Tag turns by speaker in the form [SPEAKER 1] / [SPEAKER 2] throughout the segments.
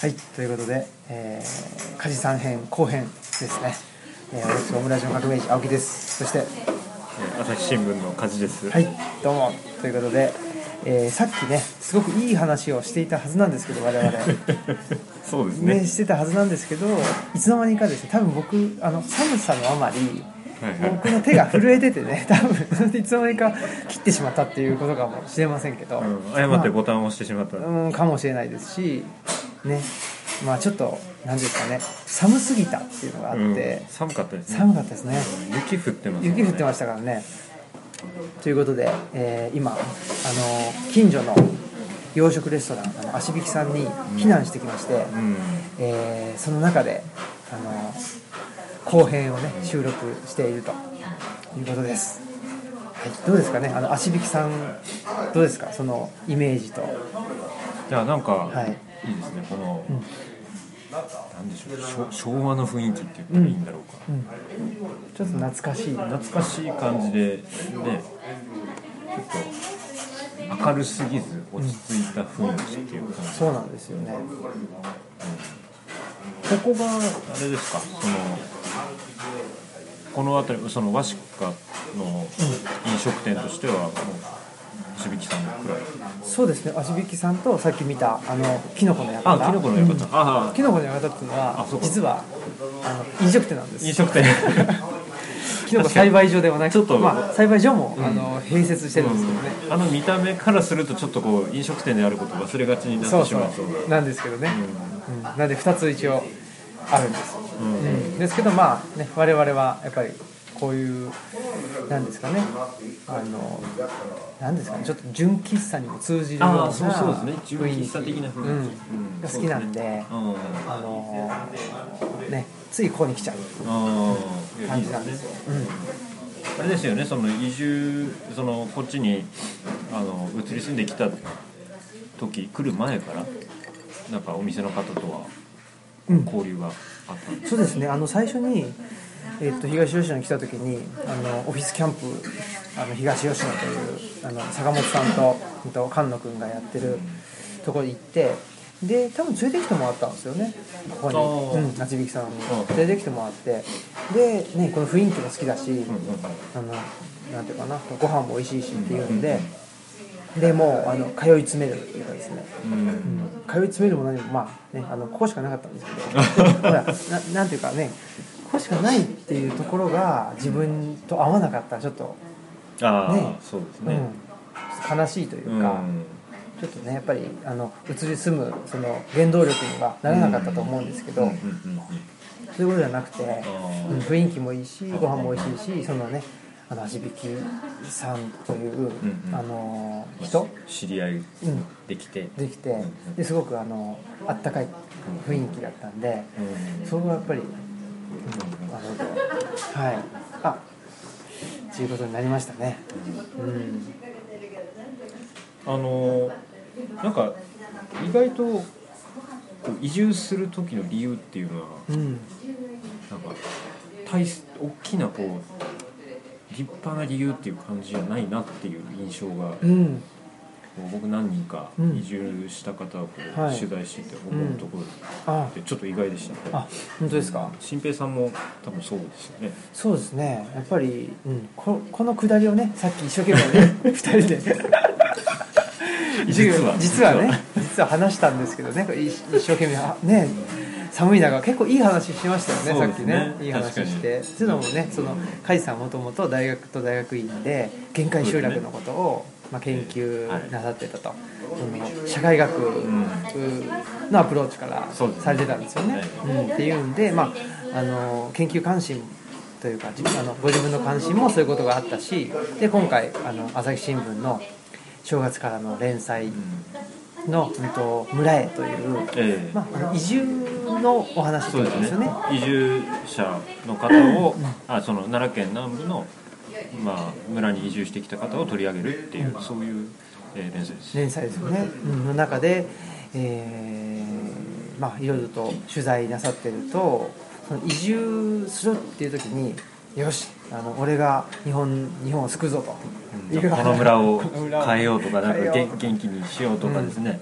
[SPEAKER 1] はい、ということで、えー、梶さん編後編ですね。えー、私オムラジオ革命児青木です。そして、
[SPEAKER 2] えー朝日新聞の梶です。
[SPEAKER 1] はい、どうもということで、えー、さっきね、すごくいい話をしていたはずなんですけど、我々。
[SPEAKER 2] そうですね。
[SPEAKER 1] ね、してたはずなんですけど、いつの間にかですね、多分僕、あの寒さのあまり。僕の手が震えててね、多分いつの間にか切ってしまったっていうことかもしれませんけど、
[SPEAKER 2] うん、誤ってボタンを押してしまった。
[SPEAKER 1] うん、かもしれないですし、ね、まあちょっと、なんですかね、寒すぎたっていうのがあって、
[SPEAKER 2] うん寒かったですね。
[SPEAKER 1] 寒かったですね、
[SPEAKER 2] 雪降ってます、
[SPEAKER 1] 雪降ってましたからね。ということで、えー今、あの近所の洋食レストラン、あの足引さんに避難してきまして、
[SPEAKER 2] うん。
[SPEAKER 1] えーその中で、あの後編をね、収録しているということです。はい、どうですかね、あの足引さん、どうですか、そのイメージと。
[SPEAKER 2] じゃあなんか、
[SPEAKER 1] はい
[SPEAKER 2] い、いですね。この、
[SPEAKER 1] うん
[SPEAKER 2] なんでしょう、昭和の雰囲気って言ったらいいんだろうか。
[SPEAKER 1] うん、ちょっと懐かしい。
[SPEAKER 2] 懐かしい感じで、ね、ちょっと明るすぎず落ち着いた雰囲気っていう感じ。
[SPEAKER 1] そうなんですよね。
[SPEAKER 2] ここがあれですかそのこの辺りその和紙家の飲食店としてはもう石引さんくらい
[SPEAKER 1] そうですね、足引さんとさっき見たあのキノコの館。
[SPEAKER 2] あキノコの館、
[SPEAKER 1] うん。
[SPEAKER 2] ああ
[SPEAKER 1] キノコの館っていうのは実はあの飲食店なんです。
[SPEAKER 2] 飲食店。
[SPEAKER 1] キノコ栽培所ではなく
[SPEAKER 2] ちょっと。
[SPEAKER 1] まあ栽培所も、
[SPEAKER 2] うん。
[SPEAKER 1] あの併設してるんですけどね。
[SPEAKER 2] あの見た目からするとちょっとこう飲食店であることを忘れがちになってしまう。そう
[SPEAKER 1] う。なんですけどね。うん。なんで二つ一応あるんです。
[SPEAKER 2] うん。
[SPEAKER 1] うん。ですけどまあね我々はやっぱりこういうなんですかね。あのなんですかね。ちょっと純喫茶にも通じるような
[SPEAKER 2] ああそうそうですね。純
[SPEAKER 1] 雰囲
[SPEAKER 2] 喫茶的な雰囲気、
[SPEAKER 1] うん。
[SPEAKER 2] うん。
[SPEAKER 1] が好きなんで、あのねついここに来ちゃう感じなんですよ。うん。
[SPEAKER 2] あれですよね。その移住そのこっちにあの移り住んできた時来る前からなんかお店の方とは
[SPEAKER 1] うん。
[SPEAKER 2] 交流があったんです
[SPEAKER 1] そうですね。あの最初に、えっと東吉野に来た時にあのオフィスキャンプあの東吉野というあの坂本さんとうんと菅野君がやってるところに行ってで多分連れてきてもらったんですよね。ここに。うん夏引さんに。
[SPEAKER 2] うん
[SPEAKER 1] 連れてきてもらって。で、ね、この雰囲気も好きだし、
[SPEAKER 2] うんうん
[SPEAKER 1] あのなんていうかなご飯も美味しいしっていうんで、でもうあの通い詰めるっていうかですね。
[SPEAKER 2] うん。
[SPEAKER 1] 通い詰めるも何もまあねあのここしかなかったんですけど。ほらななんていうかねここしかないっていうところが自分と合わなかったらちょっと、
[SPEAKER 2] ああ、
[SPEAKER 1] ね。
[SPEAKER 2] そうですね、
[SPEAKER 1] うん、悲しいという
[SPEAKER 2] うん。
[SPEAKER 1] か、ちょっとねやっぱりあの移り住むその原動力にはならなかったと思うんですけど、
[SPEAKER 2] うんうんうん
[SPEAKER 1] そういうことじゃなくて、雰囲気もいいしご飯も美味しいしそのねあの足引さんという、
[SPEAKER 2] んうん
[SPEAKER 1] あの人？
[SPEAKER 2] 知り合い
[SPEAKER 1] うん。
[SPEAKER 2] できて、
[SPEAKER 1] できてですごくあのあったかい雰囲気だったんで
[SPEAKER 2] うん
[SPEAKER 1] そこはやっぱり、はい。あということになりましたね。うん。
[SPEAKER 2] あのなんか意外と移住する時の理由っていうのは
[SPEAKER 1] うん
[SPEAKER 2] なんか大す大きなこう立派な理由っていう感じじゃないなっていう印象が、
[SPEAKER 1] うん
[SPEAKER 2] 僕何人か
[SPEAKER 1] うん。
[SPEAKER 2] 移住した方をこう
[SPEAKER 1] はい。
[SPEAKER 2] 取材してて思うところ
[SPEAKER 1] あ。
[SPEAKER 2] でちょっと意外でしたね。
[SPEAKER 1] あ本当ですか？
[SPEAKER 2] 新平さんも多分そうですよね。
[SPEAKER 1] そうですね。やっぱり、うん、ここのくだりをねさっき一生懸命ね 二人で。
[SPEAKER 2] 実は。
[SPEAKER 1] 実はね実は。話したんですけどね。一一生懸命あね寒い中結構いい話しましたよね
[SPEAKER 2] ね。
[SPEAKER 1] さっきね。いい話して。っていうのもねその梶さんもともと大学と大学院で限界集落のことを、まあ、研究なさってたと、その社会学のアプローチからされてたんですよね。うん、っていうんで、まあ、あの研究関心というかじあのご自分の関心もそういうことがあったしで今回あの朝日新聞の正月からの連載の「うん。と村へ」という、
[SPEAKER 2] ええ。
[SPEAKER 1] まあ、あの移住のお話
[SPEAKER 2] ですね
[SPEAKER 1] ことですよね。
[SPEAKER 2] 移住者の方を、あその奈良県南部の、まあ、村に移住してきた方を取り上げるっていう、そういう、えー連載です。
[SPEAKER 1] 連載ですよね、うんの中で、えーまあいろいろと取材なさってるとその移住するっていう時によしあの俺が日本日本を救うぞと、
[SPEAKER 2] うんこの村を変えようとかなんか元元気にしようとかですね、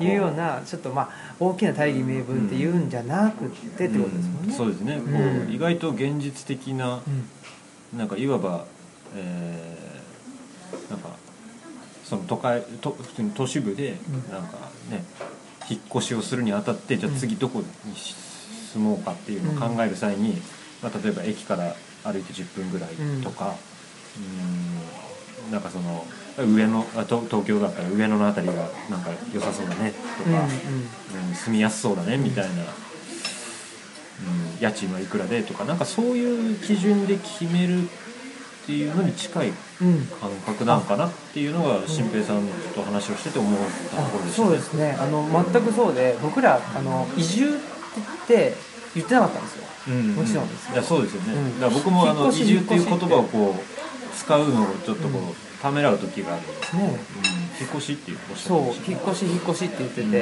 [SPEAKER 1] いうようなちょっとまあ大きな大義名分っていうんじゃなくってってことですもんね、
[SPEAKER 2] そうですね、こ
[SPEAKER 1] うん。
[SPEAKER 2] う意外と現実的な
[SPEAKER 1] うん。
[SPEAKER 2] なんかいわば、えーなんかその都会と普通に都市部で
[SPEAKER 1] うん。
[SPEAKER 2] なんかね引っ越しをするにあたってじゃあ次どこに住もうかっていうのを考える際に、まあ、例えば駅から歩いて10分ぐらいとか、うん、なんかその上野あ東東京だったら上野の辺りがなんか良さそうだねとか、
[SPEAKER 1] うん
[SPEAKER 2] 住みやすそうだねみたいな、うん、家賃はいくらでとかなんかそういう基準で決めるっていうのに近い
[SPEAKER 1] うん。
[SPEAKER 2] 感覚なんかなっていうのが新平さんと話をしてて思ったところでした
[SPEAKER 1] そうですね。あの全くそうで僕らあの移住って言ってなかったんですよ。
[SPEAKER 2] うん
[SPEAKER 1] もちろんですよ。
[SPEAKER 2] いやそうですよね、
[SPEAKER 1] うん。
[SPEAKER 2] だから僕もあの移住っていう言葉をこう使うのをちょっとこう、ためらう時がある、
[SPEAKER 1] ね
[SPEAKER 2] うん、引っ越しっていうおっしゃって
[SPEAKER 1] そう
[SPEAKER 2] ました
[SPEAKER 1] 引っ越し引っ越しって言ってて、で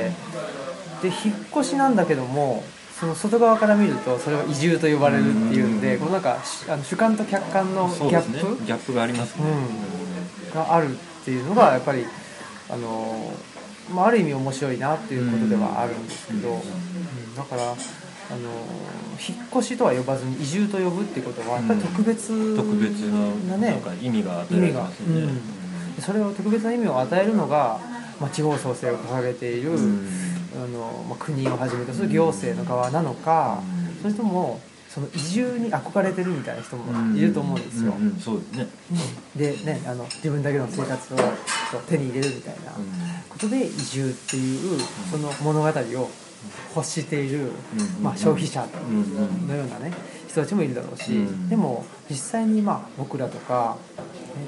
[SPEAKER 1] 引っ越しなんだけどもその外側から見るとそれは移住と呼ばれるっていうんで、
[SPEAKER 2] うん。
[SPEAKER 1] このなんかしあの主観と客観のギャップ？
[SPEAKER 2] ギャップがありますね、
[SPEAKER 1] があるっていうのがやっぱりあの、まあ、ある意味面白いなっていうことではあるんですけど、
[SPEAKER 2] うん。
[SPEAKER 1] うん。だからあの引っ越しとは呼ばずに移住と呼ぶっていうことはやっぱり特別
[SPEAKER 2] 特別な
[SPEAKER 1] なね
[SPEAKER 2] なんか意味が与えられてますよね、
[SPEAKER 1] 意味が。それを特別な意味を与えるのが、まあ、地方創生を掲げている、
[SPEAKER 2] うん
[SPEAKER 1] あのまあ、国をはじめとする行政の側なのか、
[SPEAKER 2] うん。
[SPEAKER 1] それともその移住に憧れてるみたいな人もいると思うんですよ。
[SPEAKER 2] そうですね、
[SPEAKER 1] でねあの自分だけの生活を手に入れるみたいなことで移住っていうその物語を欲している、
[SPEAKER 2] うん。
[SPEAKER 1] まあ、消費者のようなね人たちもいるだろうし、
[SPEAKER 2] うん。
[SPEAKER 1] でも実際にまあ僕らとか、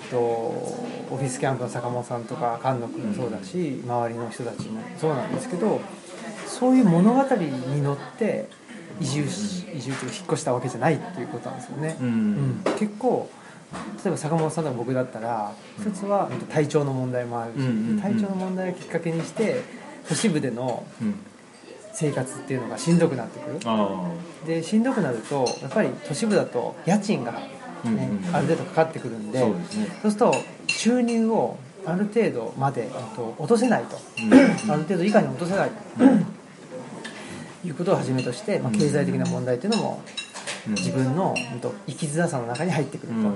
[SPEAKER 1] えっとオフィスキャンプの坂本さんとか菅野君もそうだし、周りの人たちもそうなんですけどそういう物語に乗って移住し移住というか引っ越したわけじゃないっていうことなんですよね。
[SPEAKER 2] うん。
[SPEAKER 1] うん。結構例えば坂本さんとか僕だったら一つは体調の問題もあるし、
[SPEAKER 2] うんうんうん。
[SPEAKER 1] 体調の問題をきっかけにして都市部での
[SPEAKER 2] うん
[SPEAKER 1] 生活っていうのがしんどくなってくる。
[SPEAKER 2] あ
[SPEAKER 1] でしんどくなるとやっぱり都市部だと家賃が、ね
[SPEAKER 2] うんうん
[SPEAKER 1] ある程度かかってくるんで
[SPEAKER 2] そうですね。
[SPEAKER 1] そうすると収入をある程度まであと落とせないと、
[SPEAKER 2] うん
[SPEAKER 1] ある程度以下に落とせないと、いうことをはじめとして、まあ、経済的な問題っていうのも
[SPEAKER 2] うん。
[SPEAKER 1] 自分の生きづらさの中に入ってくると、
[SPEAKER 2] うん。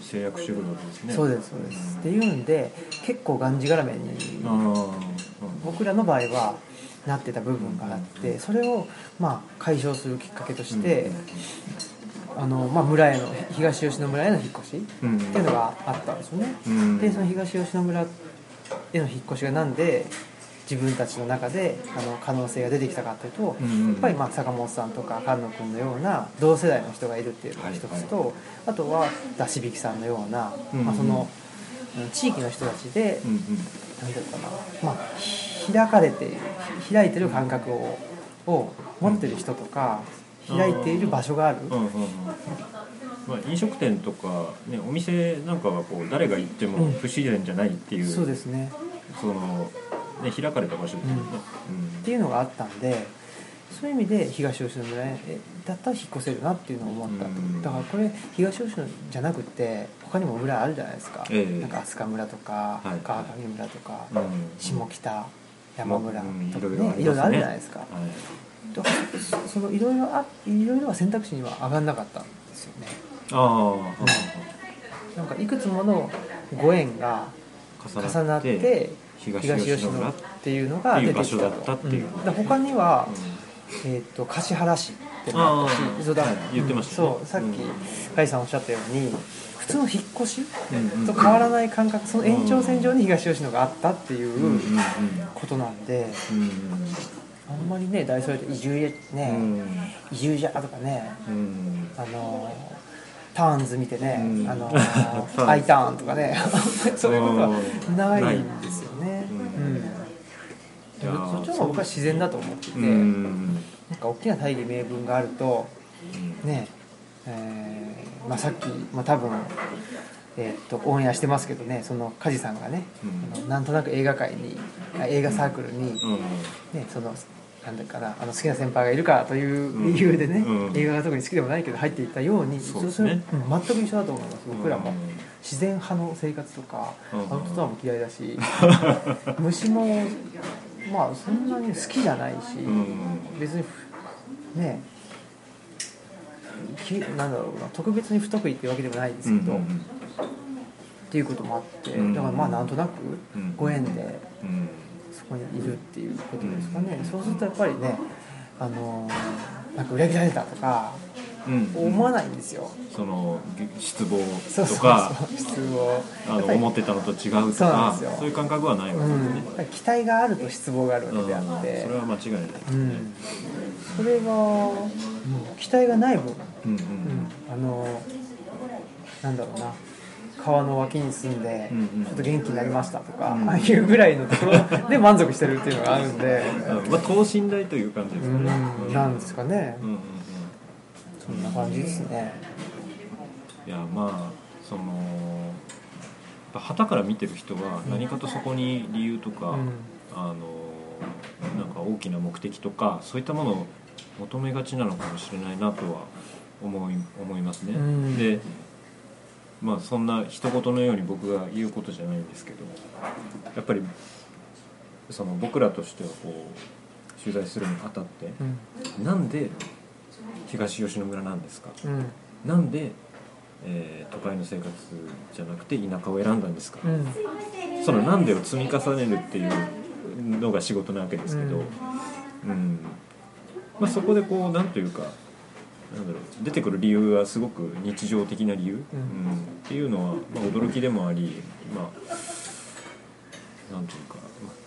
[SPEAKER 2] 制約してくるわけですね。
[SPEAKER 1] そうですそうです、っていうんで結構がんじがらめに僕らの場合はなってた部分があってそれをまあ解消するきっかけとして、あのまあ、村への東吉野村への引っ越し
[SPEAKER 2] うん。
[SPEAKER 1] っていうのがあったんですよね、
[SPEAKER 2] うん。
[SPEAKER 1] でその東吉野村への引っ越しがなんで自分たちの中であの可能性が出てきたかというと、
[SPEAKER 2] うん
[SPEAKER 1] やっぱりまあ坂本さんとか菅野君のような同世代の人がいるっていうのが一つと、あとは出し引きさんのような、
[SPEAKER 2] うん
[SPEAKER 1] まあ、そのうん地域の人たちで、
[SPEAKER 2] うんうん。
[SPEAKER 1] なんていうのかな、まあ、ひ開かれて開いてる感覚をを持ってる人とか、開いている場所がある、
[SPEAKER 2] うんうんうん。まあ、飲食店とか、ね、お店なんかはこう誰が行っても
[SPEAKER 1] うん。
[SPEAKER 2] 不自然じゃないっていう、
[SPEAKER 1] そうですね。
[SPEAKER 2] その、ね、開かれた場所ですよね、
[SPEAKER 1] っていうのがあったんでそういう意味で東吉野村へだったら引っ越せるなっていうのを思ったと、
[SPEAKER 2] うん。
[SPEAKER 1] だからこれ東吉野じゃなくて他にも村あるじゃないですか、
[SPEAKER 2] ええ。
[SPEAKER 1] なんか飛鳥村とか、
[SPEAKER 2] はい。
[SPEAKER 1] 川上村とか、
[SPEAKER 2] うん。
[SPEAKER 1] 下北山村。とか
[SPEAKER 2] うんい
[SPEAKER 1] ね。
[SPEAKER 2] ろいろ
[SPEAKER 1] いろあるじゃないですか。
[SPEAKER 2] はい。
[SPEAKER 1] そそのいろいろあいろいろは選択肢には上がんなかったんですよね。
[SPEAKER 2] あ
[SPEAKER 1] なんかいくつものご縁が
[SPEAKER 2] あ
[SPEAKER 1] 重なって
[SPEAKER 2] 東
[SPEAKER 1] 東吉野
[SPEAKER 2] っ
[SPEAKER 1] っていうのが出てきたと。
[SPEAKER 2] う場所だったっていう。
[SPEAKER 1] うん。他には、えー、と橿原市ってのがあったし
[SPEAKER 2] 言ってましたね。
[SPEAKER 1] そうさっき
[SPEAKER 2] うん。
[SPEAKER 1] 甲斐さんおっしゃったように普通の引っ越し？と変わらない感覚。その延長線上に東吉野があったってい
[SPEAKER 2] う
[SPEAKER 1] ことなんで。
[SPEAKER 2] うん
[SPEAKER 1] あんまりね大それで移住へね、
[SPEAKER 2] うん。
[SPEAKER 1] 移住じゃとかね
[SPEAKER 2] うん。
[SPEAKER 1] あのターンズ見てね、
[SPEAKER 2] うん。
[SPEAKER 1] あの アイターンとかね。そういうことはないんですよね。
[SPEAKER 2] うん。
[SPEAKER 1] そっちの方が僕は自然だと思ってて、
[SPEAKER 2] うん。
[SPEAKER 1] なんか大きな大義名分があると
[SPEAKER 2] うん。
[SPEAKER 1] ねえーまあ、さっき、まあ、多分、えーっとオンエアしてますけどねその梶さんがね、
[SPEAKER 2] うん。
[SPEAKER 1] なんとなく映画界にあ映画サークルに、
[SPEAKER 2] うん。
[SPEAKER 1] ね、そのなんだかなあの好きな先輩がいるからという理由でね、
[SPEAKER 2] うん。うん
[SPEAKER 1] 映画が特に好きでもないけど入っていったように
[SPEAKER 2] そうですね。
[SPEAKER 1] れうん全く一緒だと思います僕らも、
[SPEAKER 2] うん
[SPEAKER 1] 自然派の生活とか、
[SPEAKER 2] うん。
[SPEAKER 1] アウトドアも嫌いだし 虫もまあそんなに好きじゃないし、
[SPEAKER 2] うん。
[SPEAKER 1] 別にねきなんだろうな特別に不得意っていうわけでもないですけど、
[SPEAKER 2] うん
[SPEAKER 1] っていうこともあって、
[SPEAKER 2] うん。
[SPEAKER 1] だからまあなんとなく
[SPEAKER 2] うん。
[SPEAKER 1] ご縁で
[SPEAKER 2] うん。
[SPEAKER 1] そこにいるっていうことですかね、そうするとやっぱりねあのーなんか裏切られたとか
[SPEAKER 2] うん。
[SPEAKER 1] 思わないんですよ、
[SPEAKER 2] その失望
[SPEAKER 1] そうそう
[SPEAKER 2] とか
[SPEAKER 1] そう。質問
[SPEAKER 2] あの思ってたのと違うとかそういう感覚はないわけですね。
[SPEAKER 1] うん、期待があると失望があるわけであ
[SPEAKER 2] うん。
[SPEAKER 1] って
[SPEAKER 2] それは間違いない
[SPEAKER 1] うん、それが、うん期待がない分、
[SPEAKER 2] うんうん
[SPEAKER 1] うん、あのなんだろうな。川の脇に住んでちょっと元気になりましたとか、
[SPEAKER 2] うん。
[SPEAKER 1] ああいうぐらいのところ で満足してるっていうのがあるんで、
[SPEAKER 2] うん。まあ等身大という感じです
[SPEAKER 1] う
[SPEAKER 2] かね
[SPEAKER 1] ん、なんですかね、そんな感じですね。
[SPEAKER 2] いやまあその旗から見てる人は何かとそこに理由とか、
[SPEAKER 1] うん。
[SPEAKER 2] あのなんか大きな目的とかそういったものを求めがちなのかもしれないなとは思い思いますね、
[SPEAKER 1] うん。
[SPEAKER 2] でまあそんな一言のように僕が言うことじゃないんですけどやっぱりその僕らとしてはこう取材するにあたって
[SPEAKER 1] うん。
[SPEAKER 2] なんで東吉野村なんですか？
[SPEAKER 1] うん。
[SPEAKER 2] なんで、えー都会の生活じゃなくて田舎を選んだんですか、
[SPEAKER 1] うん。
[SPEAKER 2] そのなんでを積み重ねるっていうのが仕事なわけですけど、うん。まあ、そこでこうなんというかなんだろう出てくる理由はすごく日常的な理由、うん。っていうのは、まあ、驚きでもありまあなんというか、まあ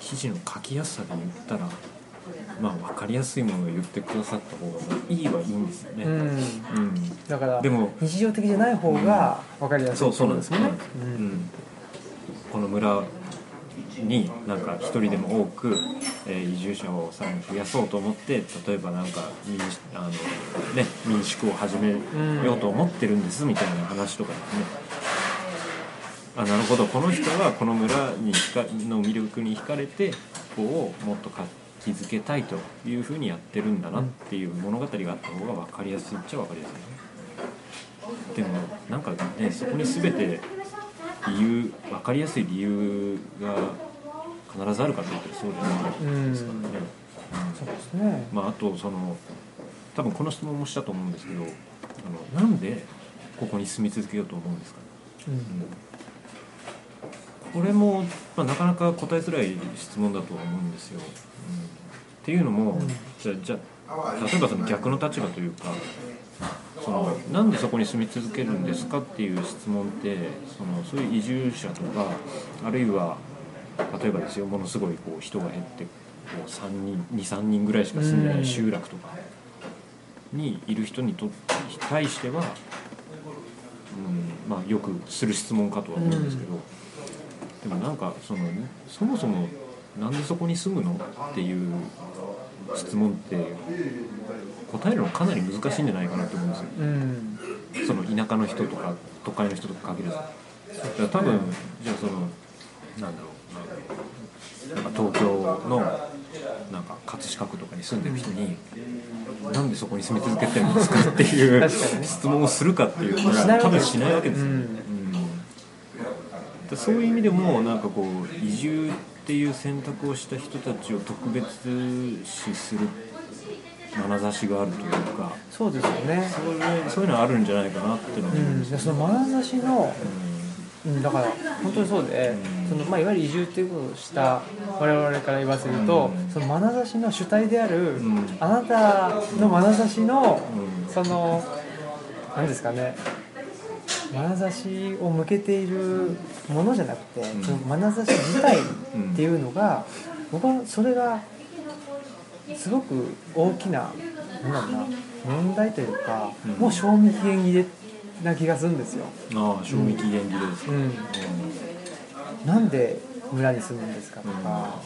[SPEAKER 2] 記事の書きやすさで言ったら、まあ、分かりやすいものを言ってくださった方がまあいいはいいんですよね。
[SPEAKER 1] うん。
[SPEAKER 2] うん。
[SPEAKER 1] だから
[SPEAKER 2] でも
[SPEAKER 1] 日常的じゃない方が分かりやすい
[SPEAKER 2] そうそうなんです。
[SPEAKER 1] ね
[SPEAKER 2] う
[SPEAKER 1] うん
[SPEAKER 2] ん、この村になんか一人でも多く、えー移住者をさらに増やそうと思って例えばなんか民宿あの、ね、民宿を始めようと思ってるんですみたいな話とかですね、あなるほど。この人はこの村にひかの魅力に惹かれてここをもっと活気づけたいというふうにやってるんだなっていう物語があった方が分かりやすいっちゃ分かりやすい。ねでもなんかねそこに全て理由分かりやすい理由が必ずあるかというとそうじゃないですからね、
[SPEAKER 1] そうですね
[SPEAKER 2] まあ、あとその多分この質問もしたと思うんですけどあのなんでここに住み続けようと思うんですかね、
[SPEAKER 1] うん。
[SPEAKER 2] これも、まあ、なかなか答えづらい質問だとは思うんですよ、うん。っていうのも、
[SPEAKER 1] うん。
[SPEAKER 2] じゃあじゃあ例えばその逆の立場というかそのなんでそこに住み続けるんですかっていう質問ってそのそういう移住者とかあるいは例えばですよものすごいこう人が減ってこう3人23人ぐらいしか住んでな
[SPEAKER 1] うん
[SPEAKER 2] い集落とかにいる人にと対しては、うんまあ、よくする質問かとは思うんですけど、でもなんかそのそもそもなんでそこに住むのっていう質問って答えるのかなり難しいんじゃないかなと思うんですよ。
[SPEAKER 1] うん。
[SPEAKER 2] その田舎の人とか都会の人とか限らず。だから多分じゃあそのなんだろうななんか東京のなんか葛飾区とかに住んでる人に、なんでそこに住み続けてるんですかっていう質問をするかっていうと
[SPEAKER 1] しないわけ
[SPEAKER 2] 多分しないわけですよ、
[SPEAKER 1] うん。
[SPEAKER 2] うん。でそういう意味でもなんかこう移住っていう選択をした人たちを特別視する眼差しがあるというか
[SPEAKER 1] そうですよね。
[SPEAKER 2] そういうそういうのはあるんじゃないかなっていうのは
[SPEAKER 1] うん。その眼差しの
[SPEAKER 2] う
[SPEAKER 1] うんだから本当にそうで、
[SPEAKER 2] うん。
[SPEAKER 1] そのまあ、いわゆる移住っていうことをした我々から言わせると、
[SPEAKER 2] うん。
[SPEAKER 1] その眼差しの主体である、
[SPEAKER 2] ん。
[SPEAKER 1] あなたの眼差しの、
[SPEAKER 2] うん。
[SPEAKER 1] その何ですかね眼差しを向けているものじゃなくて、
[SPEAKER 2] ん。
[SPEAKER 1] その眼差し自体っていうのが、僕はそれがすごく大きななんだ。ろうな問題というか、
[SPEAKER 2] うん。
[SPEAKER 1] もう賞味期限切れな気がするんですよ。
[SPEAKER 2] ああ賞味期限切れですか、
[SPEAKER 1] うん。なんで村に住むんですかとか、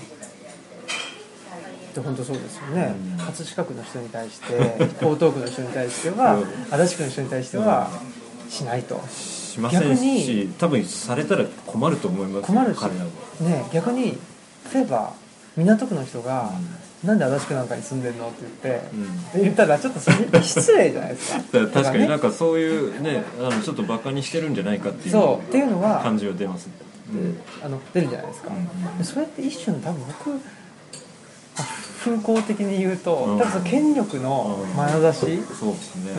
[SPEAKER 1] って本当そうですよね、
[SPEAKER 2] うん。
[SPEAKER 1] 葛飾区の人に対して 江東区の人に対しては、
[SPEAKER 2] うん。
[SPEAKER 1] 足立区の人に対してはしないと、
[SPEAKER 2] しません
[SPEAKER 1] 逆
[SPEAKER 2] し
[SPEAKER 1] に
[SPEAKER 2] 多分されたら困ると思いますよ
[SPEAKER 1] 困るし。
[SPEAKER 2] 彼らも。
[SPEAKER 1] ね、逆に例えば港区の人が「なんで足立区なんかに住んでんの?」って言って、
[SPEAKER 2] うん。
[SPEAKER 1] 言ったらちょっとそれ失礼じゃないですか。
[SPEAKER 2] 確かになん
[SPEAKER 1] か
[SPEAKER 2] かそういうねあのちょっとバカにしてるんじゃないかっていう。
[SPEAKER 1] そうっていうのは
[SPEAKER 2] 感じは出ますね。
[SPEAKER 1] あの出るじゃないですか、
[SPEAKER 2] うん
[SPEAKER 1] でそれって一種の多分僕あ風光的に言うと、
[SPEAKER 2] うん。
[SPEAKER 1] 多分その権力の眼差し、
[SPEAKER 2] そうですね。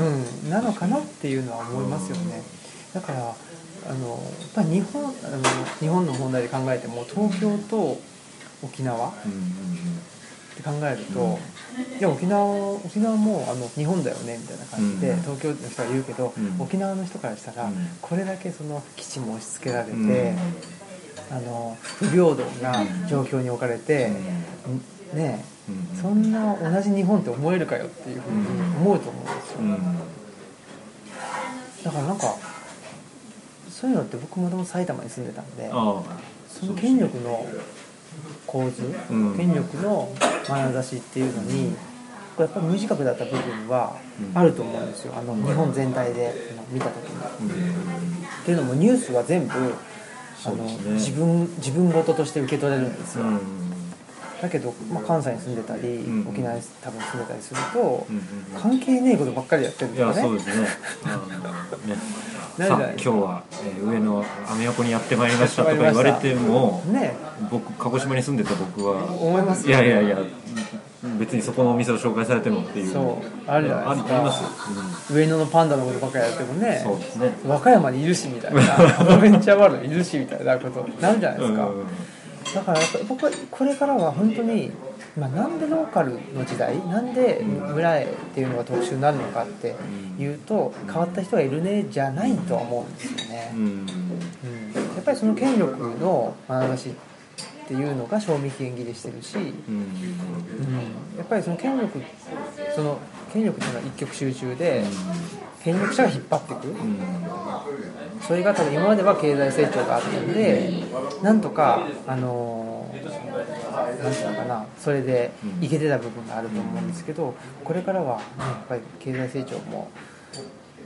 [SPEAKER 1] うん、なのかなっていうのは思いますよね。だからあのやっぱり日本あの日本の問題で考えても東京と沖縄っ
[SPEAKER 2] うんうん。
[SPEAKER 1] て考えると、いや沖縄沖縄もあの日本だよねみたいな感じで、
[SPEAKER 2] うん。
[SPEAKER 1] 東京の人は言うけど、
[SPEAKER 2] うん。
[SPEAKER 1] 沖縄の人からしたら、
[SPEAKER 2] うん。
[SPEAKER 1] これだけその基地も押し付けられて、
[SPEAKER 2] うん。
[SPEAKER 1] あの不平等な状況に置かれて、ねそんな同じ日本って思えるかよっていうふうに思うと思うんですよ、
[SPEAKER 2] うん。
[SPEAKER 1] だからなんかそういうのって僕もともと埼玉に住んでたんでその権力の構図、
[SPEAKER 2] うん。
[SPEAKER 1] 権力の眼差しっていうのにこれやっぱり無自覚だった部分は
[SPEAKER 2] うん。
[SPEAKER 1] あると思うんですよ。あの日本全体で見た時に。
[SPEAKER 2] うん
[SPEAKER 1] っていうのもニュースは全部あの、自分自分事として受け取れるんですよ、
[SPEAKER 2] うん
[SPEAKER 1] だけど、まあ、関西に住んでたり、
[SPEAKER 2] うん
[SPEAKER 1] 沖縄に多分住んでたりすると、
[SPEAKER 2] うんうん
[SPEAKER 1] 関係ねえことばっかりやってるん
[SPEAKER 2] い
[SPEAKER 1] ですよね。
[SPEAKER 2] やそうですね。ね。さ今日は、えー上野アメ横にやってまいりましたとか言われても
[SPEAKER 1] ね。
[SPEAKER 2] 僕鹿児島に住んでた僕は。
[SPEAKER 1] 思います
[SPEAKER 2] いやいやいや別にそこのお店を紹介されてもっていう。
[SPEAKER 1] そうあるじゃないですか。
[SPEAKER 2] あります。よ、
[SPEAKER 1] 上野のパンダのことばっかりやっても
[SPEAKER 2] うん、
[SPEAKER 1] ね。
[SPEAKER 2] そうですね。
[SPEAKER 1] 和歌山にいるしみたいな。アドベンチャーワールドにいるしみたいなことになるじゃないですか、
[SPEAKER 2] うん
[SPEAKER 1] だから僕はこれからは本当に、まあ、なんでローカルの時代なんで村へっていうのが特殊になるのかっていうと変わった人がいるねじゃないとは思うんですよね。
[SPEAKER 2] う、ん。
[SPEAKER 1] うん、やっぱりその権力の眼差しっていうのが賞味期限切れしてるし、うん、
[SPEAKER 2] うん。
[SPEAKER 1] やっぱりその権力その権力っていうのは一極集中で権力者が引っ張っていく。
[SPEAKER 2] うん
[SPEAKER 1] それが多分今までは経済成長があったんでなんとかあのーなんていうのかなそれでいけてた部分があると思うんですけどこれからは、ね、やっぱり経済成長も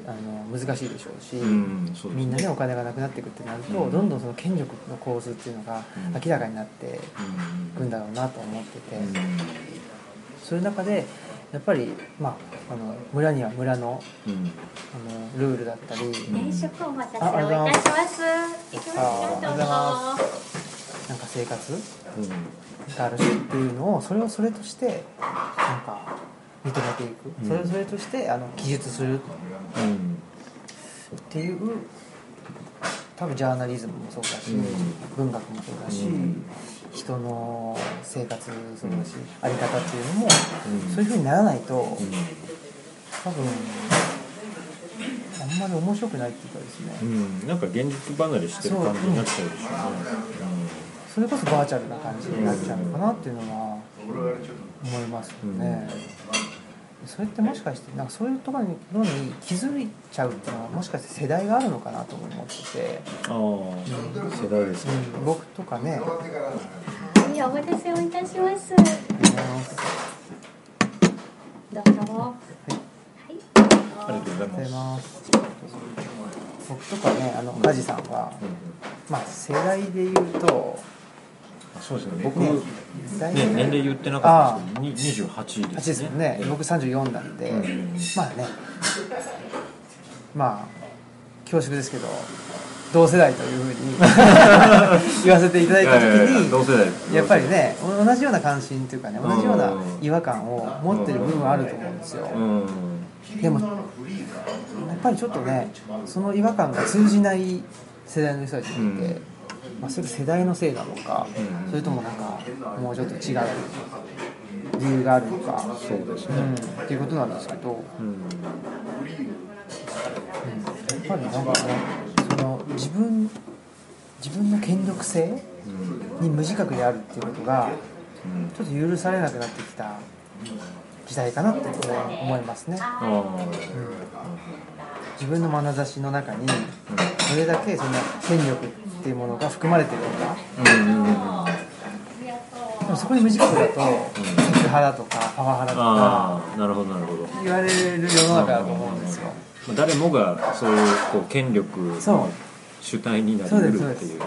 [SPEAKER 1] あの難しいでしょうし、
[SPEAKER 2] うんそうです
[SPEAKER 1] みんなねお金がなくなっていくってなると、
[SPEAKER 2] うん。
[SPEAKER 1] どんどんその権力の構図っていうのが
[SPEAKER 2] うん。
[SPEAKER 1] 明らかになっていくんだろうなと思ってて、そういう中でやっぱり、まあ、あの村には村のあのルールだったり、
[SPEAKER 3] 電食お待たせをいたします。いきますよ、どうぞ。
[SPEAKER 1] なんか生活
[SPEAKER 2] うん
[SPEAKER 1] があるしっていうのをそれをそれとしてなんか認めていく、
[SPEAKER 2] うん
[SPEAKER 1] それをそれとしてあの記述する
[SPEAKER 2] うん。
[SPEAKER 1] っていう多分ジャーナリズムもそうだし、
[SPEAKER 2] うん。
[SPEAKER 1] 文学もそうだし、
[SPEAKER 2] うん。
[SPEAKER 1] 人の生活そうだし、あり方っていうのも、
[SPEAKER 2] うん。
[SPEAKER 1] そういうふうにならないと、
[SPEAKER 2] うん。
[SPEAKER 1] 多分あんまり面白くないっていうかですね、
[SPEAKER 2] うん。なんか現実離れしてる感じになっちゃうでしょ
[SPEAKER 1] それこそバーチャルな感じになっちゃうのかなっていうのは思いますよね、それってもしかしてなんかそういうところに気づいちゃうっていうのはもしかして世代があるのかなとも思ってて、
[SPEAKER 2] うんああ。世代ですか
[SPEAKER 1] うん、僕とかね。
[SPEAKER 3] はい、お待たせをいたします。
[SPEAKER 1] あ
[SPEAKER 3] どうぞ。はい。
[SPEAKER 2] ありがとうござい
[SPEAKER 1] りがとうござい
[SPEAKER 2] ま
[SPEAKER 1] ます。僕とかねあの梶さんは、
[SPEAKER 2] うん
[SPEAKER 1] まあ世代で言うと
[SPEAKER 2] あそうですね。僕
[SPEAKER 1] ね
[SPEAKER 2] 年齢言ってなかったですけどに28
[SPEAKER 1] 8
[SPEAKER 2] で
[SPEAKER 1] ですすよね僕34なんで、
[SPEAKER 2] うん。
[SPEAKER 1] まあね。まあ恐縮ですけど同世代というふうに 言わせていただいた時に
[SPEAKER 2] 同世代です
[SPEAKER 1] やっぱりね同じような関心というかね同じような
[SPEAKER 2] うん。
[SPEAKER 1] 違和感を持ってる部分はあると思うんですよ。
[SPEAKER 2] うん。
[SPEAKER 1] でもやっぱりちょっとねその違和感が通じない世代の人たちがいて、
[SPEAKER 2] うん
[SPEAKER 1] まあ、それ世代のせいなのか、
[SPEAKER 2] うん。
[SPEAKER 1] それともなんかもうちょっと違う理由があるのか。
[SPEAKER 2] そうですね。
[SPEAKER 1] うん、っていうことなんですけど、
[SPEAKER 2] うん。
[SPEAKER 1] うん。やっぱりなんかねその自分自分の権力性
[SPEAKER 2] うん。
[SPEAKER 1] に無自覚であるっていうことが
[SPEAKER 2] うん。
[SPEAKER 1] ちょっと許されなくなってきた時代かなって思いますね、
[SPEAKER 2] あ。
[SPEAKER 1] うん自分の眼差しの中にどれだけその権力っていうものが含まれてるのか。でもそこに無自覚だとセクハラとかパワハラとか
[SPEAKER 2] なるほどなるほど。
[SPEAKER 1] 言われる世の中だと思うんですよ。
[SPEAKER 2] まあ誰もがそういうこう権力の主体になりうるっていう。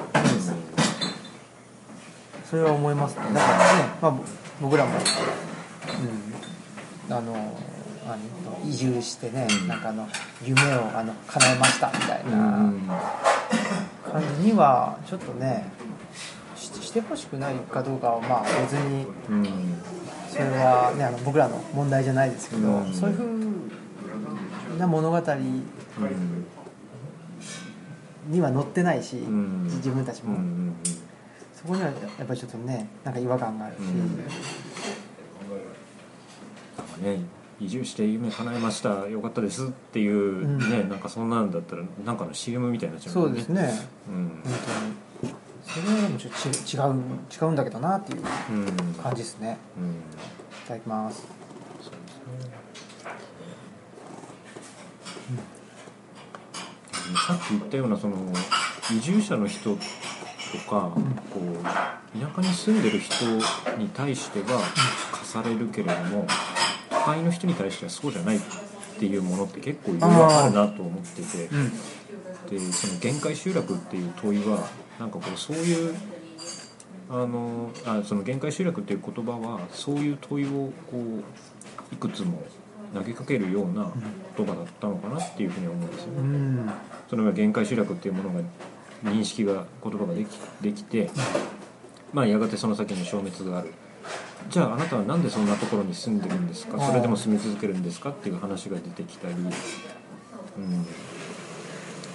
[SPEAKER 1] それは思いますね。だからね、まあ、ぼ僕らも、うん、あのあの移住してね、
[SPEAKER 2] うん。
[SPEAKER 1] なんかあの夢をあの叶えましたみたいな。
[SPEAKER 2] うん。
[SPEAKER 1] 感じにはちょっとねししてほしくないかどうかはまあ別に
[SPEAKER 2] うん。
[SPEAKER 1] それはねあの僕らの問題じゃないですけど、
[SPEAKER 2] うん。
[SPEAKER 1] そういうふうな物語
[SPEAKER 2] うん
[SPEAKER 1] には載ってないし、
[SPEAKER 2] ん。
[SPEAKER 1] 自分たちも、そこにはやっぱりちょっとねなんか違和感があるし、
[SPEAKER 2] うん。なんかね移住して夢叶えましたよかったですっていう
[SPEAKER 1] うん。
[SPEAKER 2] ね、なんかそんなんだったらなんかの CM みたいになっちゃう
[SPEAKER 1] そうですね。
[SPEAKER 2] うん。
[SPEAKER 1] 本当に。それはもうちょっとち違う違うんだけどなっていう
[SPEAKER 2] うん。
[SPEAKER 1] 感じですね。
[SPEAKER 2] うん。
[SPEAKER 1] いただきます。
[SPEAKER 2] そうですね。さっき言ったようなその移住者の人とか、こう田舎に住んでる人に対しては課されるけれども都会の人に対してはそうじゃないっていうものって結構いろいろあるなと思ってて。
[SPEAKER 1] うん。
[SPEAKER 2] でその限界集落っていう問いはなんかこうそういうあのあその限界集落っていう言葉はそういう問いをこういくつも投げかけるような言葉だったのかなっていうふうに思うんですよね。
[SPEAKER 1] うん。
[SPEAKER 2] それが限界集落っていうものが認識が言葉ができできて、まあ、やがてその先に消滅があるじゃああなたは何でそんなところに住んでるんですか？それでも住み続けるんですか？っていう話が出てきたり、うん、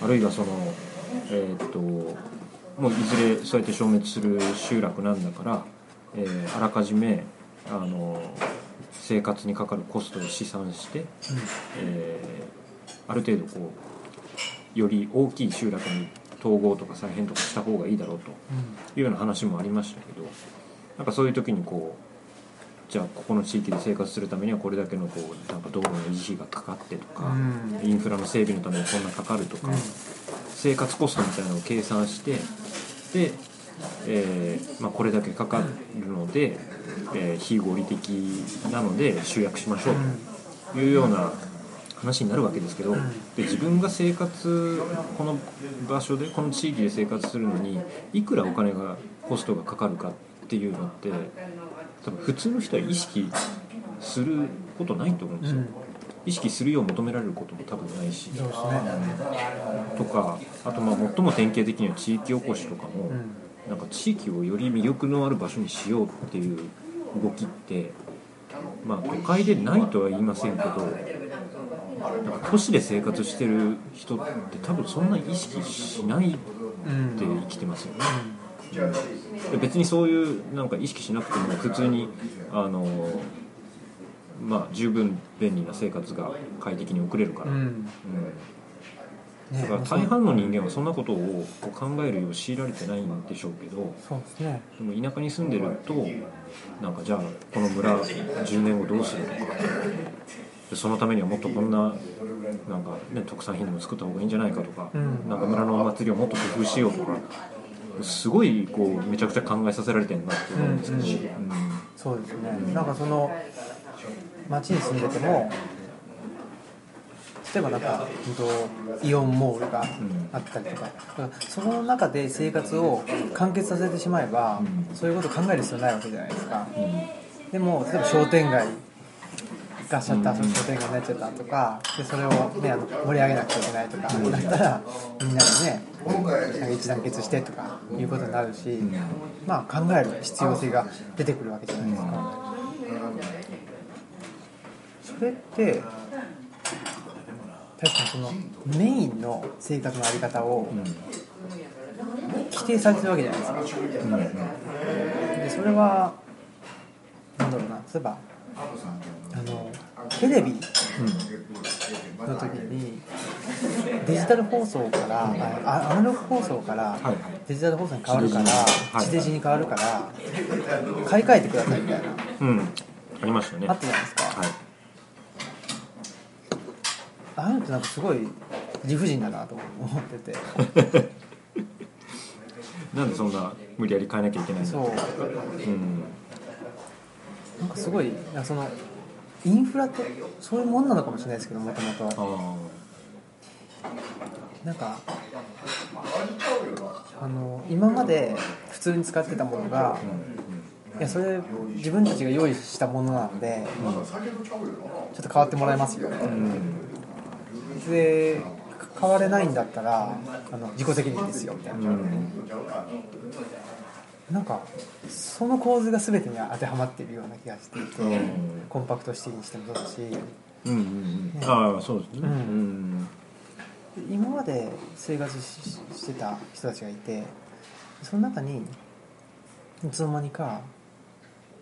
[SPEAKER 2] あるいはそのえーっともういずれそうやって消滅する集落なんだから、えーあらかじめあの生活にかかるコストを試算して、えーある程度こうより大きい集落に統合とか再編とかした方がいいだろうというような話もありましたけどなんかそういう時にこうじゃあここの地域で生活するためにはこれだけのこうなんか道路の維持費がかかってとか、
[SPEAKER 1] うん。
[SPEAKER 2] インフラの整備のためにこんなかかるとか、
[SPEAKER 1] うん。
[SPEAKER 2] 生活コストみたいなのを計算してで、えーまあ、これだけかかるので、えー非合理的なので集約しましょうというような話になるわけですけど、で自分が生活この場所でこの地域で生活するのにいくらお金がコストがかかるかっていうのって多分普通の人は意識することないと思うんですよ、
[SPEAKER 1] うん。
[SPEAKER 2] 意識するよう求められることも多分ないし、
[SPEAKER 1] ね。
[SPEAKER 2] とかあとまあ最も典型的には地域おこしとかも、
[SPEAKER 1] うん。
[SPEAKER 2] なんか地域をより魅力のある場所にしようっていう動きってまあ都会でないとは言いませんけどなんか都市で生活してる人って多分そんな意識しない
[SPEAKER 1] うん
[SPEAKER 2] で生きてますよね、で別にそういうなんか意識しなくても普通にあのまあ十分便利な生活が快適に送れるから、
[SPEAKER 1] うん。
[SPEAKER 2] うん。
[SPEAKER 1] ね
[SPEAKER 2] だから大半の人間はそんなことをこう考えるよう強いられてないんでしょうけど
[SPEAKER 1] そうですね。
[SPEAKER 2] でも田舎に住んでるとなんかじゃあこの村10年後どうするとか。でそのためにはもっとこんななんか、ね、特産品でも作った方がいいんじゃないかとか、
[SPEAKER 1] うん。
[SPEAKER 2] なんか村のお祭りをもっと工夫しようとかすごいこうめちゃくちゃ考えさせられてるなって思うんですけど、
[SPEAKER 1] うん
[SPEAKER 2] うん。
[SPEAKER 1] そうですね。なんかその町に住んでても例えばなんか本当イオンモールがあったりとか。その中で生活を完結させてしまえば、
[SPEAKER 2] うん。
[SPEAKER 1] そういうこと考える必要ないわけじゃないですか。でも例えば商店街がシャッターの商店街になっちゃったとかでそれを、ね、あの盛り上げなくちゃいけないとかなったらみんなでね一致団結してとかいうことになるし、まあ考える必要性が出てくるわけじゃないですか。それって確かにそのメインの生活のあり方を規定されてるわけじゃないですか。でそれはなんだろうな例えばあのテレビ。の時にデジタル放送からあアナログ放送からデジタル放送に変わるから
[SPEAKER 2] はい
[SPEAKER 1] 地デジに変わるから買い替えてくださいみたいな。
[SPEAKER 2] うん。ありましたね。
[SPEAKER 1] あったじゃないですか。
[SPEAKER 2] はい。
[SPEAKER 1] ああいうのってなんかすごい理不尽だなと思ってて。
[SPEAKER 2] なんでそんな無理やり変えなきゃいけないんだ
[SPEAKER 1] そう。
[SPEAKER 2] うん。
[SPEAKER 1] なんかすごいそのインフラってそういうもんなのかもしれないですけどもともと
[SPEAKER 2] あ
[SPEAKER 1] なんかあの今まで普普通に使ってたものが、いやそれ自分たちが用意したものなんで、ちょっと変わってもらえますよ。みたいな、で変われないんだったらあの自己責任ですよみたいな、なんかその構図が全てに当てはまっているような気がしていて、
[SPEAKER 2] うん。
[SPEAKER 1] コンパクトシティにしてもそうだし。
[SPEAKER 2] うんうんうん。ああそうですね。
[SPEAKER 1] うん。
[SPEAKER 2] うん
[SPEAKER 1] 今まで生活ししてた人たちがいてその中にいつの間にか、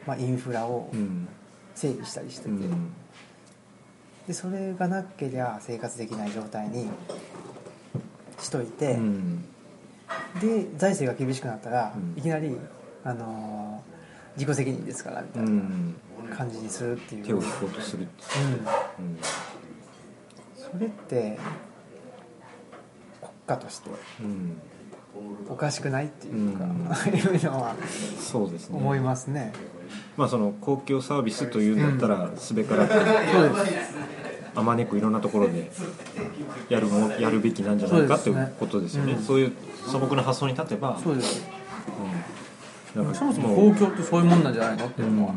[SPEAKER 1] まあ、インフラを
[SPEAKER 2] うん。
[SPEAKER 1] 整備したりしてて、
[SPEAKER 2] うん。
[SPEAKER 1] でそれがなけりゃ生活できない状態にしといて、
[SPEAKER 2] うん
[SPEAKER 1] で財政が厳しくなったら、
[SPEAKER 2] うん。
[SPEAKER 1] いきなり、あのー自己責任ですからみた
[SPEAKER 2] う
[SPEAKER 1] いなん。感じにするっていう、
[SPEAKER 2] 手を引こうとする
[SPEAKER 1] うん
[SPEAKER 2] う。ん。
[SPEAKER 1] それって国家として
[SPEAKER 2] うん。
[SPEAKER 1] おかしくないっていうか、
[SPEAKER 2] うん。
[SPEAKER 1] いうのは
[SPEAKER 2] そうですね。
[SPEAKER 1] 思いますね。
[SPEAKER 2] まあその公共サービスというんだったらすべからく。
[SPEAKER 1] そうです
[SPEAKER 2] あまねくいろんなところでやるもやるべきなんじゃないかということですよね。
[SPEAKER 1] うん。
[SPEAKER 2] そういう素朴な発想に立てば
[SPEAKER 1] そうです。
[SPEAKER 2] うん。なんか
[SPEAKER 1] そもそも公共ってそういうもんなんじゃないのっていうのは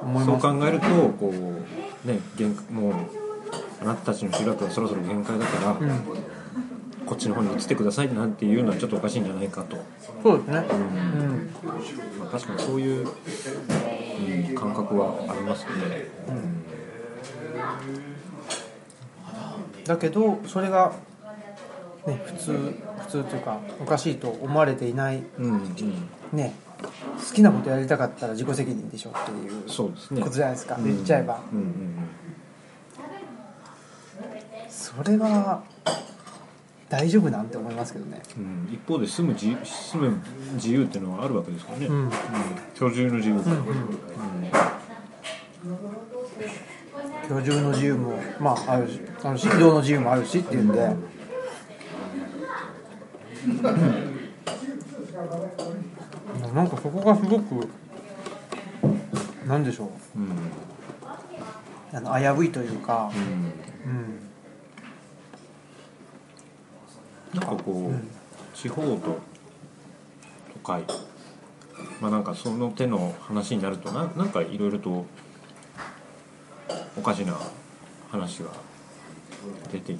[SPEAKER 1] 思い
[SPEAKER 2] そう考えるとこうね限界もうあなたたちの集落はそろそろ限界だから、
[SPEAKER 1] うん、
[SPEAKER 2] こっちの方に移ってくださいなんていうのはちょっとおかしいんじゃないかと、
[SPEAKER 1] そうですね、うん。
[SPEAKER 2] まあ、確かにそういう、うん感覚はありますね、
[SPEAKER 1] だけどそれが、ね、普通普通というかおかしいと思われていない、
[SPEAKER 2] うんうん。
[SPEAKER 1] ね、好きなことやりたかったら自己責任でしょっていうことじゃないですか、
[SPEAKER 2] うん。
[SPEAKER 1] 言っちゃえば。
[SPEAKER 2] うんうん
[SPEAKER 1] それが大丈夫なんて思いますけどね。
[SPEAKER 2] うん。うん一方で住む自由住む自由っていうのはあるわけですからね、
[SPEAKER 1] うん。
[SPEAKER 2] 居住の自由から、
[SPEAKER 1] 居住の自由もまああるしあるし移動の自由もあるしっていうんで、うん。なんかそこがすごくなんでしょう。
[SPEAKER 2] うん。
[SPEAKER 1] あの危ういというか、
[SPEAKER 2] うん。
[SPEAKER 1] うん、
[SPEAKER 2] なんかこう、
[SPEAKER 1] うん。
[SPEAKER 2] 地方と都会。まあなんかその手の話になるとななんかいろいろとおかしな話が出て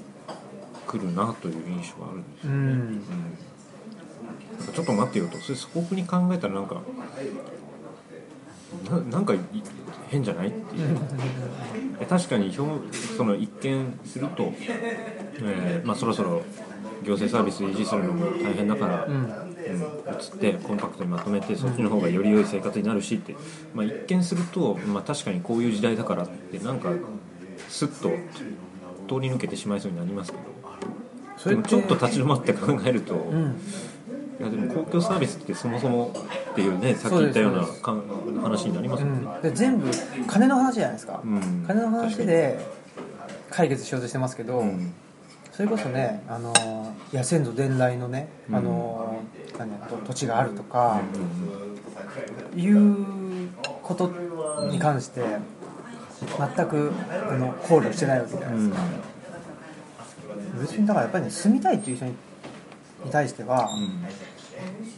[SPEAKER 2] くるなという印象があるんですよ、
[SPEAKER 1] うん。
[SPEAKER 2] うん。かちょっと待ってよとそれ素朴に考えたらなんかななんかい変じゃないっていう。え確かに表その一見すると、えーまあ、そろそろ行政サービス維持するのも大変だから、
[SPEAKER 1] うん
[SPEAKER 2] うん移ってコンパクトにまとめてそっちの方がより良い生活になるしって、まあ、一見すると、まあ、確かにこういう時代だからってなんかスッと通り抜けてしまいそうになりますけど。でもちょっと立ち止まって考えると、い
[SPEAKER 1] うん。
[SPEAKER 2] やでも公共サービスってそもそもっていうねさっき言ったようなかん話になります
[SPEAKER 1] う
[SPEAKER 2] よね。
[SPEAKER 1] ん、で全部金の話じゃないですか、
[SPEAKER 2] うん。
[SPEAKER 1] 金の話で解決しようとしてますけど、
[SPEAKER 2] うん。
[SPEAKER 1] それこそね、あのー野先祖伝来のね、
[SPEAKER 2] うん
[SPEAKER 1] あのー何だと土地があるとか
[SPEAKER 2] うん
[SPEAKER 1] いうことに関して全くあの考慮してないわけじゃないですか、別にだからやっぱりね住みたいっていう人にに対しては、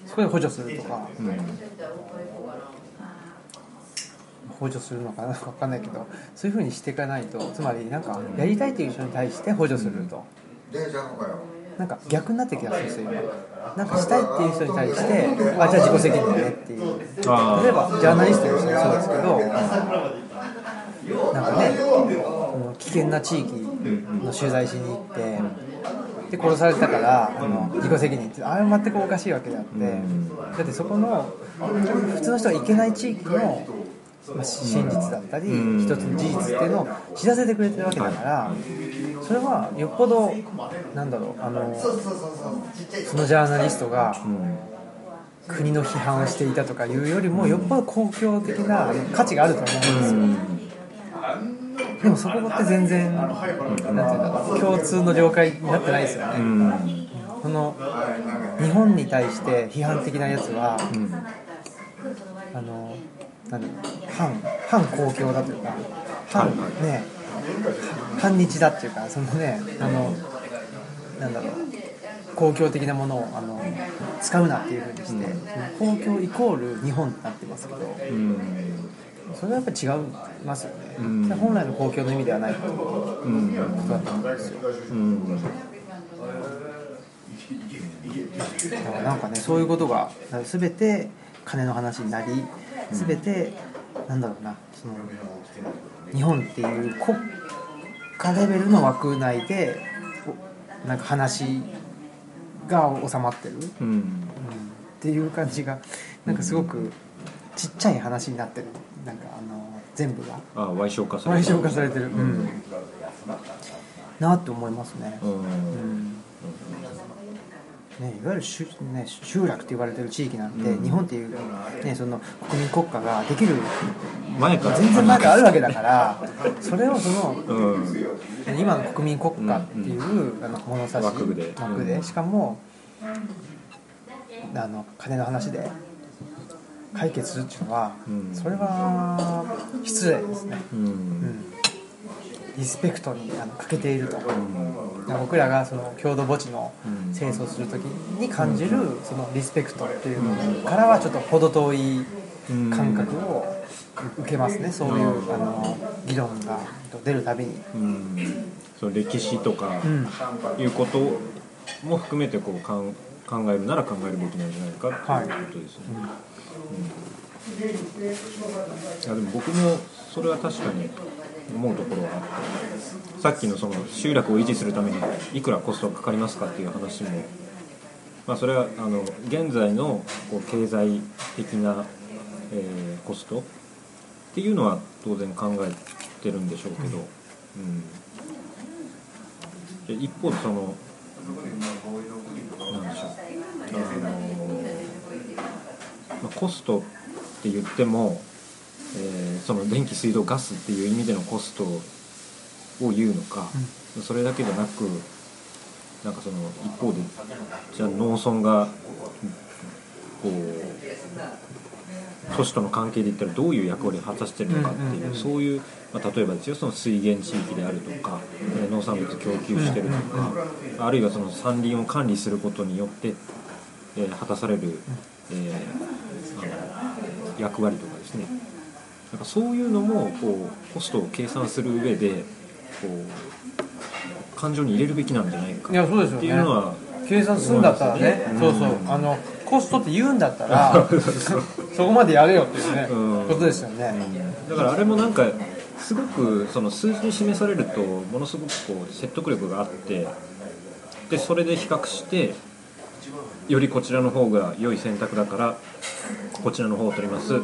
[SPEAKER 1] そこで補助するとか補助するのかな分かんないけどそういうふうにしていかないとつまりなんかやりたいっていう人に対して補助すると、なんか逆になってきたんですよ今なんかしたいっていう人に対してあじゃあ自己責任だねっていう。例えばジャーナリストの人もそうですけどなんかねこの危険な地域の取材しに行ってで殺されたからあの自己責任ってあれは全くおかしいわけであってだってそこの普通の人が行けない地域のまあ真実だったり
[SPEAKER 2] うん。
[SPEAKER 1] 一つの事実っていうのを知らせてくれてるわけだからそれはよっぽどなんだろうあのそのジャーナリストが
[SPEAKER 2] うん
[SPEAKER 1] 国の批判をしていたとかいうよりもよっぽど公共的な価値があると思うんですよ。でもそこって全然なんていうんだろう共通の了解になってないですよね。
[SPEAKER 2] うん。
[SPEAKER 1] この日本に対して批判的なやつは
[SPEAKER 2] うん。
[SPEAKER 1] あのなんだろう反反公共だというか反ね反日だっていうかそのねあのなんだろう公共的なものをあの使うなっていうふうにして、公共イコール日本ってなってますけど
[SPEAKER 2] うん。
[SPEAKER 1] それはやっぱり違いますよね、本来の公共の意味ではないこと
[SPEAKER 2] うん
[SPEAKER 1] だと思うんですよ。
[SPEAKER 2] うん。
[SPEAKER 1] だからなんかねそういうことが全て金の話になり全てなんだろうなその日本っていう国家レベルの枠内でおなんか話が収まってる、うん。
[SPEAKER 2] うん。
[SPEAKER 1] っていう感じがなんかすごくちっちゃい話になってる。なんかあの全部が。
[SPEAKER 2] あ賠償化され
[SPEAKER 1] 賠
[SPEAKER 2] た
[SPEAKER 1] 償化されてる、うん、なって思いますね。
[SPEAKER 2] うん。
[SPEAKER 1] うんね、いわゆる集,、ね、集落って言われてる地域なんて、
[SPEAKER 2] うん。
[SPEAKER 1] 日本っていう、ね、その国民国家ができる
[SPEAKER 2] 前から。
[SPEAKER 1] 全然前からあるわけだからそれをその
[SPEAKER 2] うん。
[SPEAKER 1] 今の国民国家っていう、あの物差し
[SPEAKER 2] 枠で。
[SPEAKER 1] 枠で。しかもあの金の話で解決するっていうのは、
[SPEAKER 2] うん。
[SPEAKER 1] それは失礼ですね、
[SPEAKER 2] う
[SPEAKER 1] うんん、リスペクトにあの欠けていると。僕らがその郷土墓地の
[SPEAKER 2] うん
[SPEAKER 1] 清掃する時に感じるそのリスペクトっていうのからはちょっと程遠い感覚を受けますね。そういうあの議論が出るたびに。
[SPEAKER 2] うん。その歴史とか
[SPEAKER 1] うん。
[SPEAKER 2] いうことも含めてこう考えるなら考えるべきなんじゃないかっていうことですね、うん。いやでも僕もそれは確かに思うところはあってさっきのその集落を維持するためにいくらコストがかかりますかっていう話も、まあ、それはあの現在のこう経済的な、えーコストっていうのは当然考えてるんでしょうけど、うん。で一方でそのなんでしょうあの、まあ、コストって言っても、えーその電気水道ガスっていう意味でのコストを言うのか、それだけじゃなくなんかその一方でじゃあ農村がこう都市との関係で言ったらどういう役割を果たしてるのかっていう,、
[SPEAKER 1] うんうんうん
[SPEAKER 2] そういう、まあ、例えばですよその水源地域であるとか、えー農産物供給してるとか、あるいはその山林を管理することによって、えー果たされる、えーあの役割とかですねなんかそういうのもこうコストを計算する上でこう感情に入れるべきなんじゃないか。
[SPEAKER 1] いやそうですよ
[SPEAKER 2] っていうの
[SPEAKER 1] ね
[SPEAKER 2] は
[SPEAKER 1] 計算するんだったらね、
[SPEAKER 2] うん
[SPEAKER 1] そうそう。あのコストって言うんだったら そこまでやれよっていうね、
[SPEAKER 2] うん。
[SPEAKER 1] ことですよね、
[SPEAKER 2] だからあれもなんかすごくその数字に示されるとものすごくこう説得力があってでそれで比較してよりこちらの方が良い選択だからこちらの方を取ります、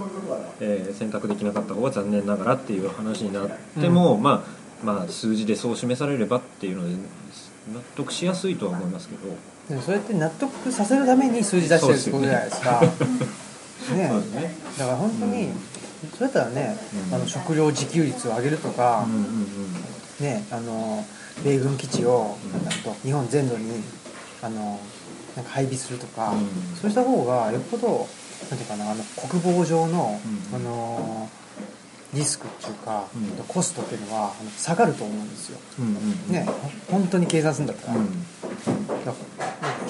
[SPEAKER 2] えー選択できなかった方は残念ながらっていう話になっても、まあまあ数字でそう示されればっていうので納得しやすいとは思いますけど。
[SPEAKER 1] でもそれって納得させるために数字出してるってことじゃないですか。ね。
[SPEAKER 2] そうですね。
[SPEAKER 1] だから本当に、そうやったらね、
[SPEAKER 2] うん。
[SPEAKER 1] あの食料自給率を上げるとか、
[SPEAKER 2] うんうん
[SPEAKER 1] ねあの米軍基地を、
[SPEAKER 2] うん。
[SPEAKER 1] 日本全土にあのなんか配備するとか、
[SPEAKER 2] うん。
[SPEAKER 1] そうした方がよっぽどなんていうかなあの国防上の、
[SPEAKER 2] うん。
[SPEAKER 1] あのリスクっていうか、
[SPEAKER 2] うん。
[SPEAKER 1] コストっていうのは下がると思うんですよ。ねほ本当に計算するんだったら、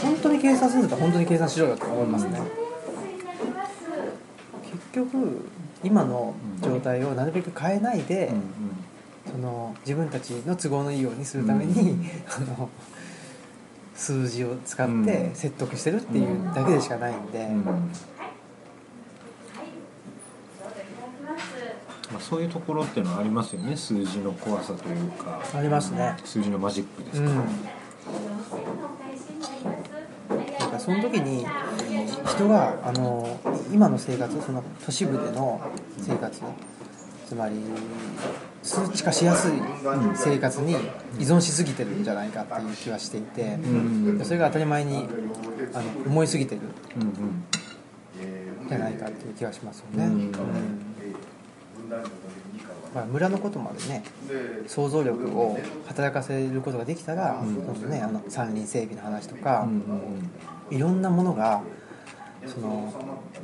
[SPEAKER 1] 本当に計算するんだったら本当に計算しろよと思いますね、結局今の状態をなるべく変えないで、
[SPEAKER 2] うん。
[SPEAKER 1] その自分たちの都合のいいようにするために、
[SPEAKER 2] うん。
[SPEAKER 1] あの数字を使っ
[SPEAKER 2] うん。
[SPEAKER 1] て説得してるっていうだけでしかないんで、
[SPEAKER 2] うん。まあ、そういうところっていうのはありますよね。数字の怖さというか。
[SPEAKER 1] ありますね。
[SPEAKER 2] 数字のマジックですか、
[SPEAKER 1] うん。だからその時に人があの今の生活その都市部での生活つまり数値化しやすい生活に依存しすぎてるんじゃないかっていう気はしていて、
[SPEAKER 2] うん。
[SPEAKER 1] それが当たり前にあの思いすぎてるじゃないかっていう気はしますよね、
[SPEAKER 2] うん。
[SPEAKER 1] うん。まあ、村のことまでね想像力を働かせることができたら、
[SPEAKER 2] うん。
[SPEAKER 1] ね、あの山林整備の話とかいろんなものがその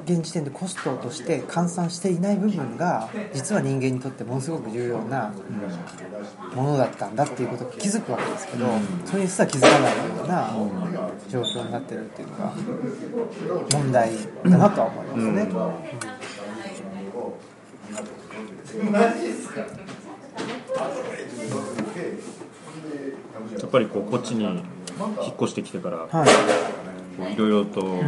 [SPEAKER 1] 現時点でコストとして換算していない部分が実は人間にとってものすごく重要なものだったんだっていうことに気づくわけですけど、それにすら気づかないような状況になってるっていうのが問題だなとは思いますね。
[SPEAKER 2] やっぱりこうこっちに引っ越してきてから
[SPEAKER 1] はい
[SPEAKER 2] ろいろと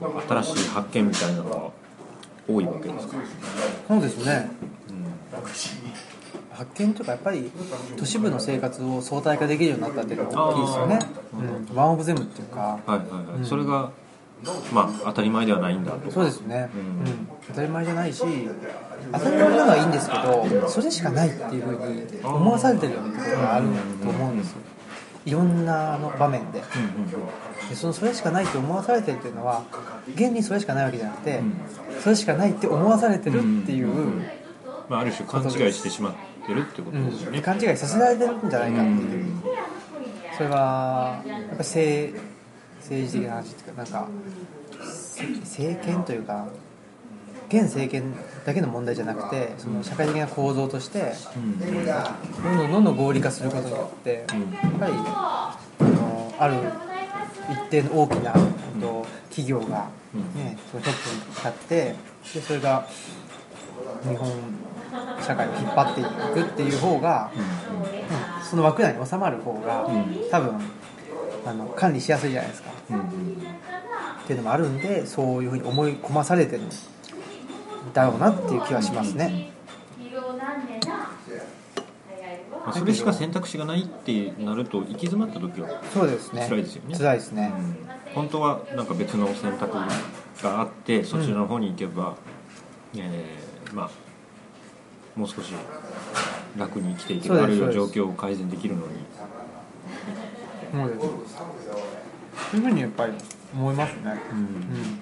[SPEAKER 2] 新しい発見みたいなのが多いわけですか、
[SPEAKER 1] そうですね、発見というかやっぱり都市部の生活を相対化できるようになったっていうのが大きいですよね、うん、ワンオブゼムっていうか。
[SPEAKER 2] はいはいはい、それがまあ当たり前ではないんだと
[SPEAKER 1] そうですね、
[SPEAKER 2] う
[SPEAKER 1] うんん。当たり前じゃないし当たり前なのはいいんですけどそれしかないっていうふうに思わされてるようなところがあると思うんですよいろんなあの場面で。でそのそれしかないって思わされてるっていうのは現にそれしかないわけじゃなくて、それしかないって思わされてるっていう、
[SPEAKER 2] まあ、ある種勘違いしてしまってるってことですよね、
[SPEAKER 1] 勘違いさせられてるんじゃないかっていう、それはやっぱり政政治的な話っていうかなんかせ政権というか現政権だけの問題じゃなくてその社会的な構造としてどんどんどんどん合理化することによってやっぱりあのある一定の大きなえっと企業が、ね、そのトップに立ってでそれが日本社会を引っ張っていくっていう方が、うん。その枠内に収まる方が、多分あの管理しやすいじゃないですか、っていうのもあるんでそういうふうに思い込まされてるんだろうなっていう気はしますね。
[SPEAKER 2] まあ、それしか選択肢がないってなると行き詰まった時は、
[SPEAKER 1] そうですね。
[SPEAKER 2] 辛いですよね。
[SPEAKER 1] 辛いですね、
[SPEAKER 2] 本当はなんか別の選択があってそちらの方に行けば、えーまあもう少し楽に生きていけるあるいは状況を改善できるのに。
[SPEAKER 1] そうですそういうふうにやっぱり思いますね、うん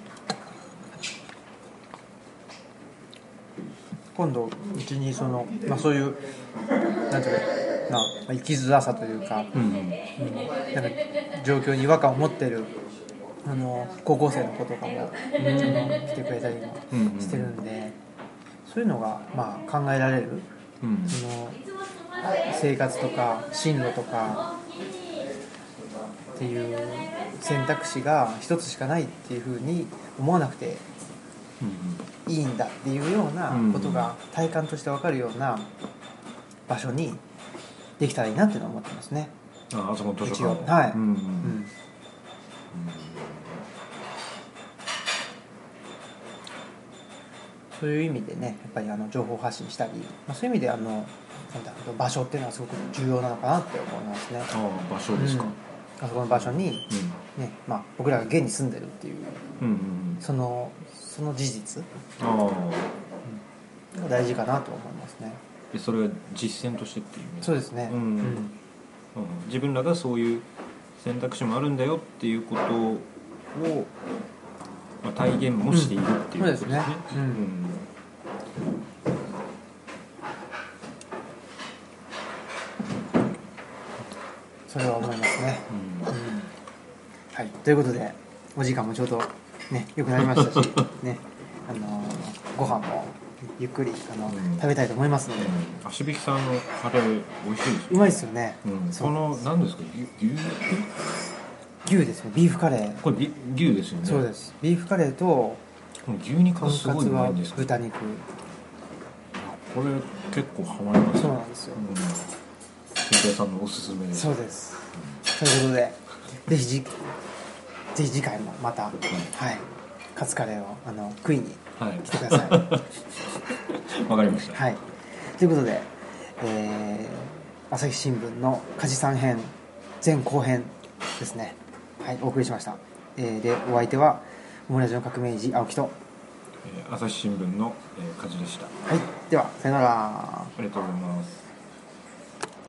[SPEAKER 1] 今度うちにその、まあ、そういうなんていうかな、まあ、生きづらさというか、
[SPEAKER 2] うん
[SPEAKER 1] うん。なんか状況に違和感を持ってるあの高校生の子とかも、あの来てくれたりも
[SPEAKER 2] うん。
[SPEAKER 1] してるんで、そういうのが、まあ、考えられる
[SPEAKER 2] うん。
[SPEAKER 1] その生活とか進路とかっていう選択肢が一つしかないっていうふうに思わなくていいんだっていうようなことが体感として分かるような場所にできたらいいなっていうのは思ってますね。
[SPEAKER 2] ああそこの図書館
[SPEAKER 1] はい。
[SPEAKER 2] うんうん
[SPEAKER 1] うん。そういう意味でねやっぱりあの情報発信したり、まあ、そういう意味であの場所っていうのはすごく重要なのかなって思いますね。
[SPEAKER 2] ああ場所ですか、
[SPEAKER 1] うん。あそこの場所に、ねまあ、僕らが現に住んでるっていうそのその事実
[SPEAKER 2] ああ。
[SPEAKER 1] が大事かなと思いますね。
[SPEAKER 2] でそれは実践としてっていう意味
[SPEAKER 1] そうですね。
[SPEAKER 2] うん
[SPEAKER 1] うん。
[SPEAKER 2] うん。自分らがそういう選択肢もあるんだよっていうことを、まあ、体現もしているっていうことですね。
[SPEAKER 1] うん。そうですね。うん。
[SPEAKER 2] うん。
[SPEAKER 1] それは思いますね。
[SPEAKER 2] うん。
[SPEAKER 1] はい、ということでお時間もちょうどね良くなりましたしねあのーご飯もゆっくりあの、
[SPEAKER 2] うん。
[SPEAKER 1] 食べたいと思いますので、
[SPEAKER 2] 足引さんのカレー美味しいです
[SPEAKER 1] うまいですよね、
[SPEAKER 2] うん、
[SPEAKER 1] そう。
[SPEAKER 2] その何ですか？牛牛
[SPEAKER 1] 牛ですね。ビーフカレー、
[SPEAKER 2] これビ牛ですよね。
[SPEAKER 1] そうです。ビーフカレーと
[SPEAKER 2] この牛肉
[SPEAKER 1] とん
[SPEAKER 2] がすごいうま
[SPEAKER 1] かつはい
[SPEAKER 2] んですけど
[SPEAKER 1] 豚肉。
[SPEAKER 2] これ結構ハマります
[SPEAKER 1] そうなんですよ、
[SPEAKER 2] うん。新平さんのおすすめ
[SPEAKER 1] そうです。ということでぜひじぜひ次回もまた、はいカツカレーをあの食いに
[SPEAKER 2] はい。
[SPEAKER 1] 来てください。
[SPEAKER 2] わかりました。
[SPEAKER 1] はい、ということで、えー朝日新聞の梶さん編前後編ですね、はい、お送りしました、えーでお相手はオムラジの革命児青木と、
[SPEAKER 2] えー朝日新聞の、えー、梶でした。
[SPEAKER 1] はい、ではさよなら。
[SPEAKER 2] ありがとうございます